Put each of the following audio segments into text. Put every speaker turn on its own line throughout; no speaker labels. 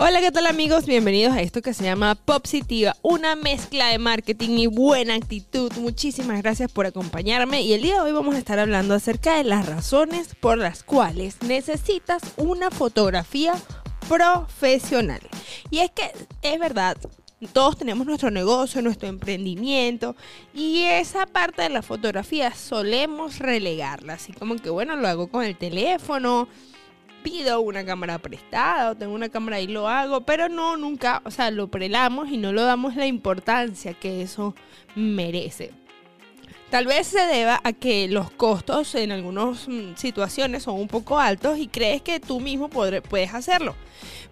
Hola, ¿qué tal amigos? Bienvenidos a esto que se llama Positiva, una mezcla de marketing y buena actitud. Muchísimas gracias por acompañarme y el día de hoy vamos a estar hablando acerca de las razones por las cuales necesitas una fotografía profesional. Y es que es verdad, todos tenemos nuestro negocio, nuestro emprendimiento y esa parte de la fotografía solemos relegarla, así como que bueno, lo hago con el teléfono, pido una cámara prestada o tengo una cámara y lo hago, pero no, nunca, o sea, lo prelamos y no lo damos la importancia que eso merece. Tal vez se deba a que los costos en algunas mm, situaciones son un poco altos y crees que tú mismo puedes hacerlo.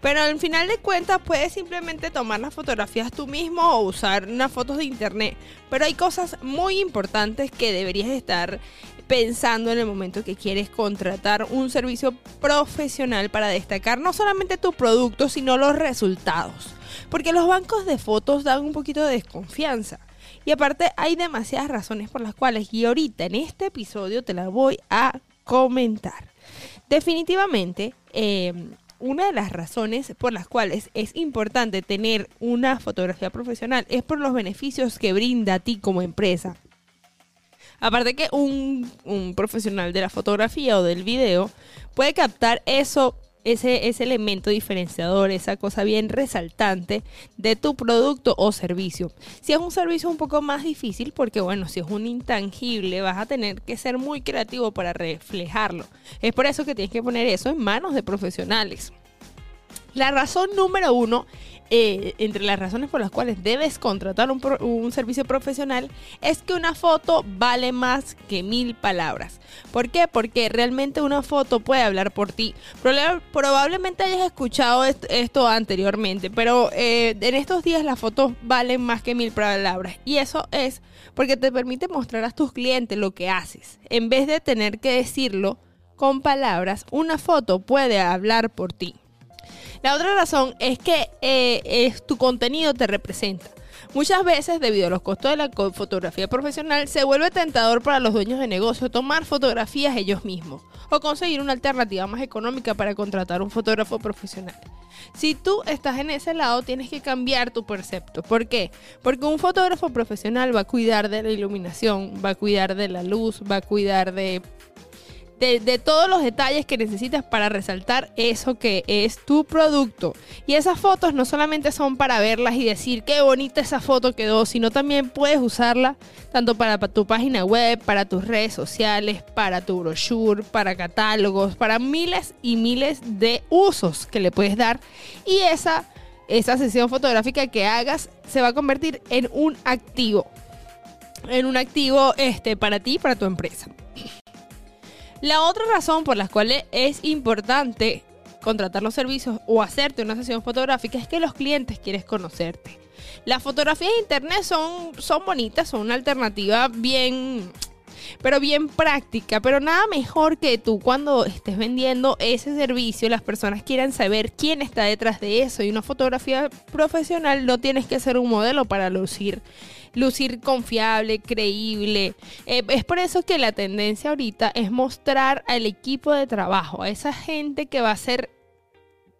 Pero al final de cuentas puedes simplemente tomar las fotografías tú mismo o usar unas fotos de internet. Pero hay cosas muy importantes que deberías estar pensando en el momento que quieres contratar un servicio profesional para destacar no solamente tu producto, sino los resultados. Porque los bancos de fotos dan un poquito de desconfianza. Y aparte hay demasiadas razones por las cuales, y ahorita en este episodio te las voy a comentar. Definitivamente, eh, una de las razones por las cuales es importante tener una fotografía profesional es por los beneficios que brinda a ti como empresa. Aparte que un, profesional de la fotografía o del video puede captar eso, ese, ese elemento diferenciador, esa cosa bien resaltante de tu producto o servicio. Si es un servicio un poco más difícil, porque bueno, si es un intangible, vas a tener que ser muy creativo para reflejarlo. Es por eso que tienes que poner eso en manos de profesionales. La razón número uno eh, entre las razones por las cuales debes contratar un, servicio profesional es que una foto vale más que mil palabras. ¿Por qué? Porque realmente una foto puede hablar por ti. probablemente hayas escuchado esto, anteriormente, pero eh, en estos días las fotos valen más que mil palabras. Y eso es porque te permite mostrar a tus clientes lo que haces. En vez de tener que decirlo con palabras, una foto puede hablar por ti. La otra razón es que eh, es, tu contenido te representa. Muchas veces, debido a los costos de la fotografía profesional, se vuelve tentador para los dueños de negocio tomar fotografías ellos mismos o conseguir una alternativa más económica para contratar un fotógrafo profesional. Si tú estás en ese lado, tienes que cambiar tu percepto. ¿Por qué? Porque un fotógrafo profesional va a cuidar de la iluminación, va a cuidar de la luz, va a cuidar de de, todos los detalles que necesitas para resaltar eso que es tu producto. Y esas fotos no solamente son para verlas y decir qué bonita esa foto quedó, sino también puedes usarla tanto para, tu página web, para tus redes sociales, para tu brochure, para catálogos, para miles y miles de usos que le puedes dar. Y esa, esa sesión fotográfica que hagas se va a convertir en un activo. En un activo este, para ti, para tu empresa. La otra razón por la cual es importante contratar los servicios o hacerte una sesión fotográfica es que los clientes quieren conocerte. Las fotografías de internet son, son bonitas, son una alternativa bien, pero bien práctica, pero nada mejor que tú cuando estés vendiendo ese servicio, las personas quieran saber quién está detrás de eso y una fotografía profesional no tienes que ser un modelo para lucir lucir confiable, creíble. Eh, es por eso que la tendencia ahorita es mostrar al equipo de trabajo, a esa gente que va a ser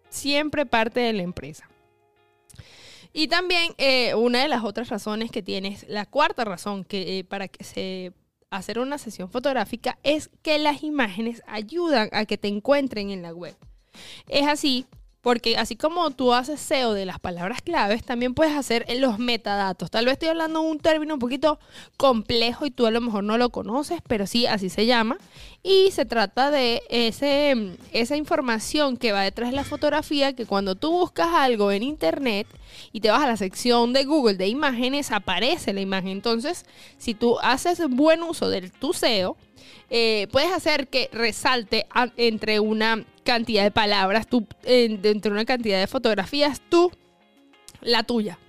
siempre parte de la empresa. Y también eh, una de las otras razones que tienes, la cuarta razón que eh, para que se hacer una sesión fotográfica es que las imágenes ayudan a que te encuentren en la web. Es así porque así como tú haces SEO de las palabras claves, también puedes hacer los metadatos. Tal vez estoy hablando de un término un poquito complejo y tú a lo mejor no lo conoces, pero sí, así se llama. Y se trata de ese, esa información que va detrás de la fotografía, que cuando tú buscas algo en internet y te vas a la sección de Google de imágenes, aparece la imagen. Entonces, si tú haces buen uso del tu SEO, eh, puedes hacer que resalte entre una cantidad de palabras, tú, entre una cantidad de fotografías, tú, la tuya.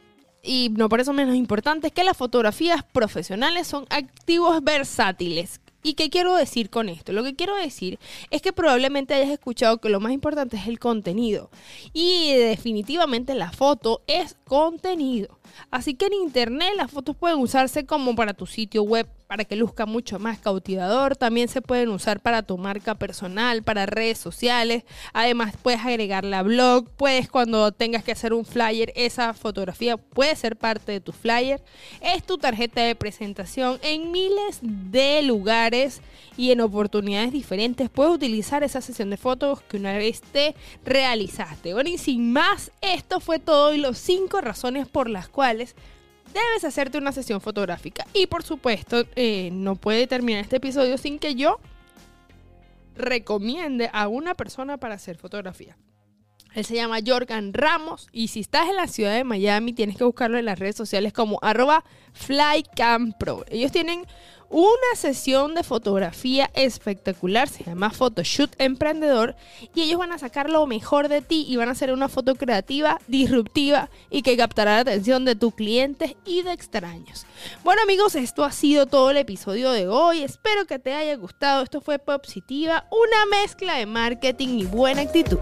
Y no por eso menos importante es que las fotografías profesionales son activos versátiles. ¿Y qué quiero decir con esto? Lo que quiero decir es que probablemente hayas escuchado que lo más importante es el contenido. Y definitivamente la foto es contenido. Así que en internet las fotos pueden usarse como para tu sitio web, para que luzca mucho más cautivador. También se pueden usar para tu marca personal, para redes sociales. Además puedes agregarla a blog. Puedes cuando tengas que hacer un flyer, esa fotografía puede ser parte de tu flyer. Es tu tarjeta de presentación en miles de lugares y en oportunidades diferentes. Puedes utilizar esa sesión de fotos que una vez te realizaste. Bueno, y sin más, esto fue todo y los cinco razones por las cuales debes hacerte una sesión fotográfica. Y por supuesto, eh, no puede terminar este episodio sin que yo recomiende a una persona para hacer fotografía. Él se llama Jorgan Ramos y si estás en la ciudad de Miami tienes que buscarlo en las redes sociales como arroba flycampro. Ellos tienen una sesión de fotografía espectacular, se llama Photoshoot Emprendedor, y ellos van a sacar lo mejor de ti y van a hacer una foto creativa, disruptiva y que captará la atención de tus clientes y de extraños. Bueno amigos, esto ha sido todo el episodio de hoy, espero que te haya gustado, esto fue Positiva, una mezcla de marketing y buena actitud.